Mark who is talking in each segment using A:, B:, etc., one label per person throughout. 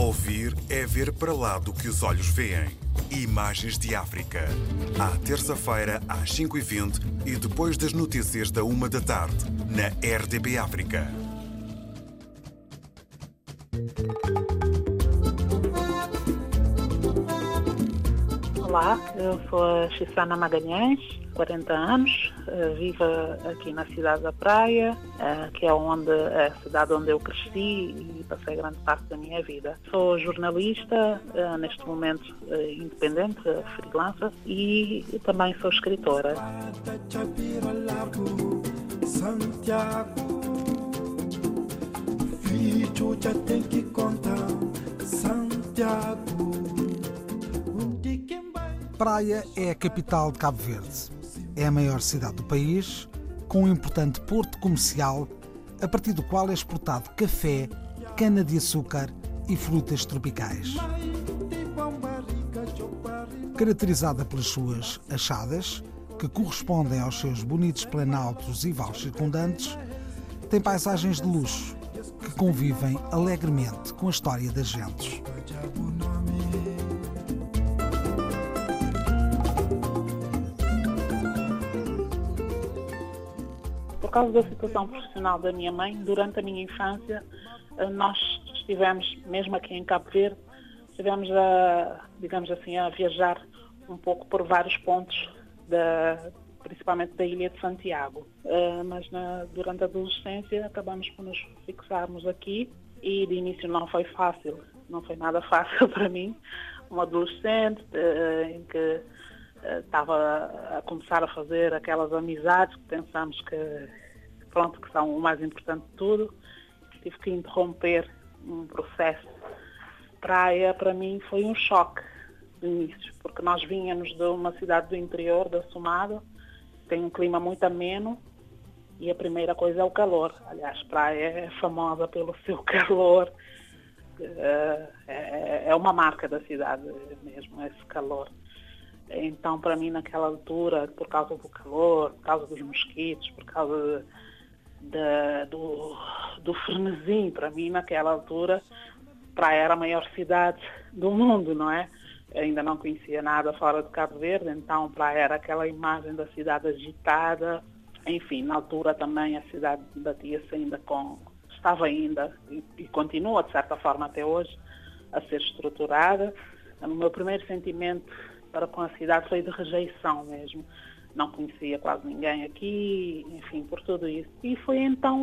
A: Ouvir é ver para lá do que os olhos veem. Imagens de África. À terça-feira, às 5h20 e depois das notícias da 1 da tarde, na RDB África.
B: Olá, eu sou a Xissana Magalhães, 40 anos, eh, vivo aqui na cidade da Praia, eh, que é onde é a cidade onde eu cresci e passei grande parte da minha vida. Sou jornalista, eh, neste momento independente, freelancer, e também sou escritora.
C: Santiago Praia é a capital de Cabo Verde. É a maior cidade do país, com um importante porto comercial, a partir do qual é exportado café, cana-de-açúcar e frutas tropicais. Caracterizada pelas suas achadas, que correspondem aos seus bonitos planaltos e vales circundantes, tem paisagens de luxo que convivem alegremente com a história das gentes.
B: Por causa da situação profissional da minha mãe, durante a minha infância, eh, nós estivemos, mesmo aqui em Cabo Verde, estivemos a, digamos assim, a viajar um pouco por vários pontos, da, principalmente da Ilha de Santiago. Uh, mas na, durante a adolescência acabamos por nos fixarmos aqui e de início não foi fácil, não foi nada fácil para mim, um adolescente uh, em que estava a começar a fazer aquelas amizades que pensamos que, pronto, que são o mais importante de tudo. Tive que interromper um processo. Praia, para mim, foi um choque de início, porque nós vínhamos de uma cidade do interior, da Somada, tem um clima muito ameno, e a primeira coisa é o calor. Aliás, praia é famosa pelo seu calor. É, é, é uma marca da cidade mesmo, esse calor. Então, para mim, naquela altura, por causa do calor, por causa dos mosquitos, por causa de, do, do frenesim, para mim, naquela altura, Praia era a maior cidade do mundo, não é? Eu ainda não conhecia nada fora de Cabo Verde, então Praia era aquela imagem da cidade agitada. Enfim, na altura também a cidade batia-se ainda com. estava ainda e, e continua, de certa forma, até hoje, a ser estruturada. O meu primeiro sentimento para com a cidade foi de rejeição mesmo. Não conhecia quase ninguém aqui, enfim, por tudo isso. E foi então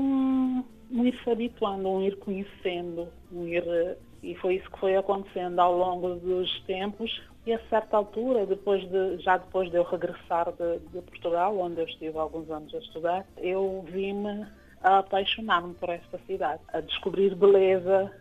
B: um ir se habituando, um ir conhecendo, um ir. E foi isso que foi acontecendo ao longo dos tempos. E a certa altura, depois de, já depois de eu regressar de, de Portugal, onde eu estive alguns anos a estudar, eu vi-me a apaixonar-me por esta cidade, a descobrir beleza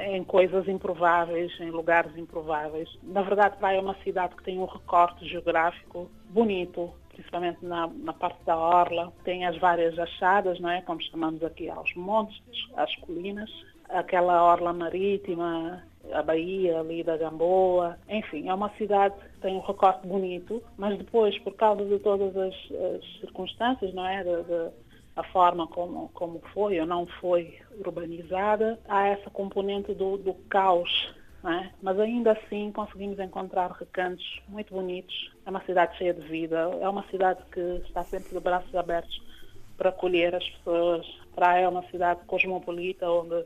B: em coisas improváveis, em lugares improváveis. Na verdade, Praia é uma cidade que tem um recorte geográfico bonito, principalmente na, na, parte da orla. Tem as várias achadas, não é? Como chamamos aqui aos montes, às colinas. Aquela orla marítima, a Baía ali da Gamboa. Enfim, é uma cidade que tem um recorte bonito, mas depois, por causa de todas as, as circunstâncias, não é? De, de, a forma como, como foi ou não foi urbanizada, há essa componente do, do caos. É? Mas ainda assim conseguimos encontrar recantos muito bonitos. É uma cidade cheia de vida, é uma cidade que está sempre de braços abertos para acolher as pessoas. Praia é uma cidade cosmopolita onde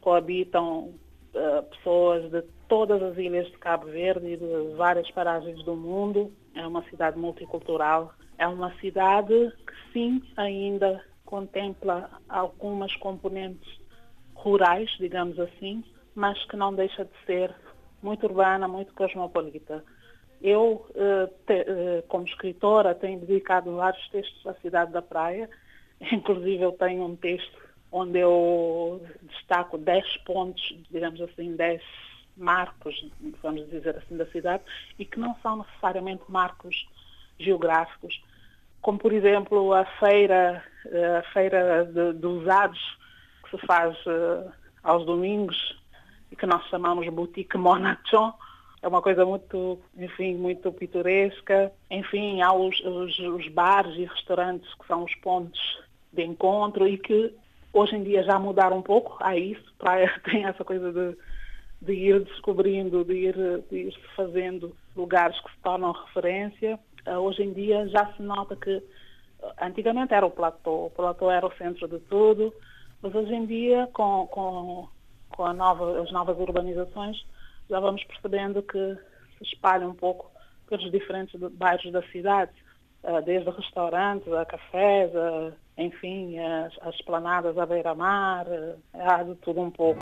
B: coabitam uh, pessoas de todas as ilhas de Cabo Verde e de várias paragens do mundo. É uma cidade multicultural é uma cidade que sim ainda contempla algumas componentes rurais, digamos assim, mas que não deixa de ser muito urbana, muito cosmopolita. Eu, eh, como escritora, tenho dedicado vários textos à cidade da praia, inclusive eu tenho um texto onde eu destaco 10 pontos, digamos assim, 10 marcos, vamos dizer assim, da cidade, e que não são necessariamente marcos geográficos, como por exemplo a feira, eh, a feira de, de usados que se faz uh, aos domingos e que nós chamamos Boutique Monachon. É uma coisa muito, enfim, muito pitoresca. Enfim, há os, os, os bares e restaurantes que são os pontos de encontro e que hoje em dia já mudaram um pouco. Há isso, praia tem essa coisa de de ir descobrindo, de ir, de ir fazendo lugares que se tornam referência. Uh, hoje em dia já se nota que antigamente era o platô, o platô era o centro de tudo, mas hoje em dia com, com, com nova, as novas urbanizações já vamos percebendo que se espalha um pouco pelos diferentes bairros da cidade, uh, desde restaurantes a cafés, a, enfim, as, as esplanadas à beira-mar, há de tudo um pouco.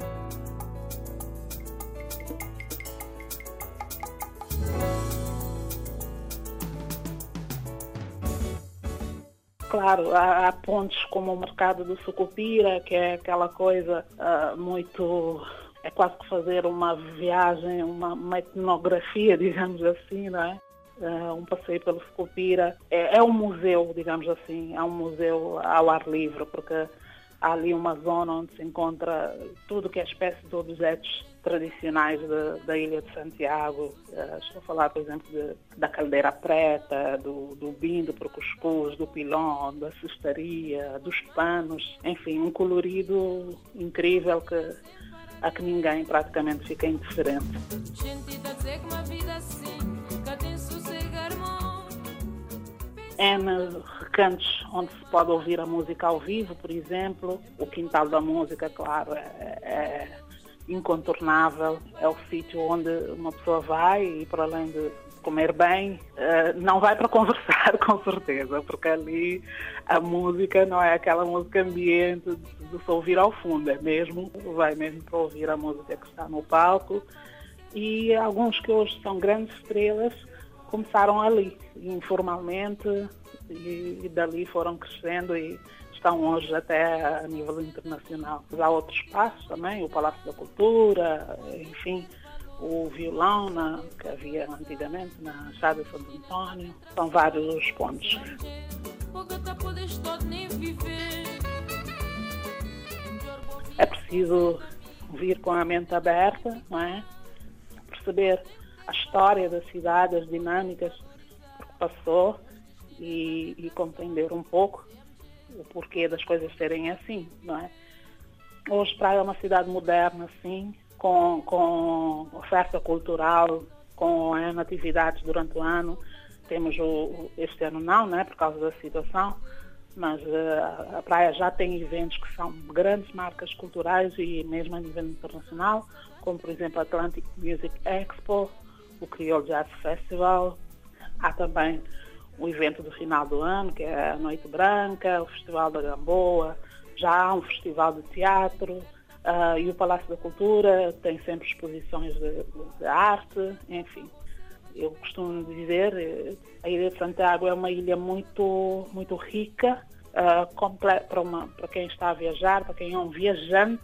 B: Claro, há, há, pontos como o mercado do Sucupira, que é aquela coisa uh, muito. É quase que fazer uma viagem, uma, uma etnografia, digamos assim, não é? Uh, um passeio pelo Sucupira. É, é um museu, digamos assim, é um museu ao ar livre, porque há ali uma zona onde se encontra tudo que é espécie de objetos tradicionais da Ilha de Santiago. Uh, estou a falar, por exemplo, de, da caldeira preta, do, do bindo para o cuscuz, do pilão, da cestaria, dos panos, enfim, um colorido incrível que a que ninguém praticamente fica indiferente. N recantos onde se pode ouvir a música ao vivo, por exemplo. O Quintal da Música, claro, é, é incontornável, é o sítio onde uma pessoa vai e para além de comer bem, eh, não vai para conversar com certeza, porque ali a música não é aquela música ambiente de se ouvir ao fundo, é mesmo, vai mesmo para ouvir a música que está no palco. E alguns que hoje são grandes estrelas começaram ali, informalmente, e, e dali foram crescendo e estão hoje até a nível internacional. Há outros espaços também, o Palácio da Cultura, enfim, o violão na, que havia antigamente na Chada de Santo Antônio. São vários os pontos. É preciso vir com a mente aberta, não é? perceber a história da cidade, as dinâmicas que passou e, e compreender um pouco o porquê das coisas serem assim, não é? Hoje Praia é uma cidade moderna, sim, com, com oferta cultural, com atividades durante o ano. Temos o, este ano não, né, por causa da situação, mas uh, a praia já tem eventos que são grandes marcas culturais e mesmo a nível internacional, como por exemplo a Atlantic Music Expo, o Creole Jazz Festival. Há também o evento do final do ano, que é a Noite Branca, o Festival da Gamboa, já há um festival de teatro uh, e o Palácio da Cultura tem sempre exposições de, de, arte, enfim. Eu costumo dizer, eh, a Ilha de Santiago é uma ilha muito, muito rica uh, para, uma, para quem está a viajar, para quem é um viajante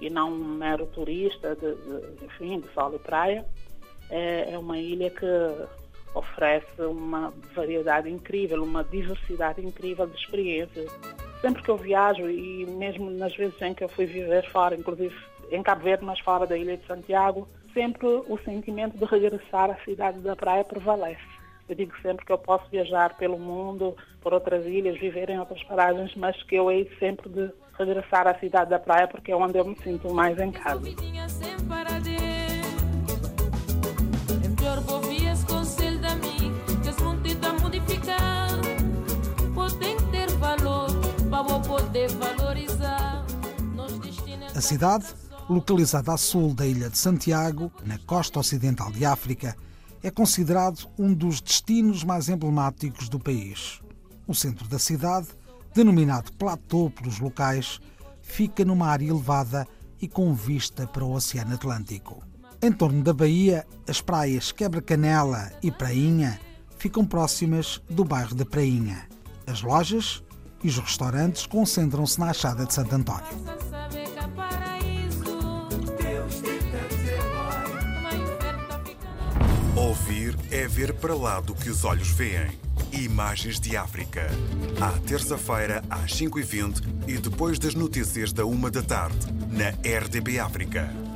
B: e não um mero turista de, de enfim, de sol e praia. É, é uma ilha que oferece uma variedade incrível, uma diversidade incrível de experiências. Sempre que eu viajo e mesmo nas vezes em que eu fui viver fora, inclusive em Cabo Verde, mas fora da Ilha de Santiago, sempre o sentimento de regressar à cidade da praia prevalece. Eu digo sempre que eu posso viajar pelo mundo, por outras ilhas, viver em outras paragens, mas que eu hei sempre de regressar à cidade da praia porque é onde eu me sinto mais em casa.
C: A cidade, localizada a sul da ilha de Santiago, na costa ocidental de África, é considerado um dos destinos mais emblemáticos do país. O centro da cidade, denominado Platô pelos locais, fica numa área elevada e com vista para o Oceano Atlântico. Em torno da baía, as praias Quebra-Canela e Prainha ficam próximas do bairro da Prainha. As lojas e os restaurantes concentram-se na Achada de Santo António.
A: Ouvir é ver para lá do que os olhos veem. Imagens de África. À terça-feira, às 5h20 e depois das notícias da 1 da tarde, na RDB África.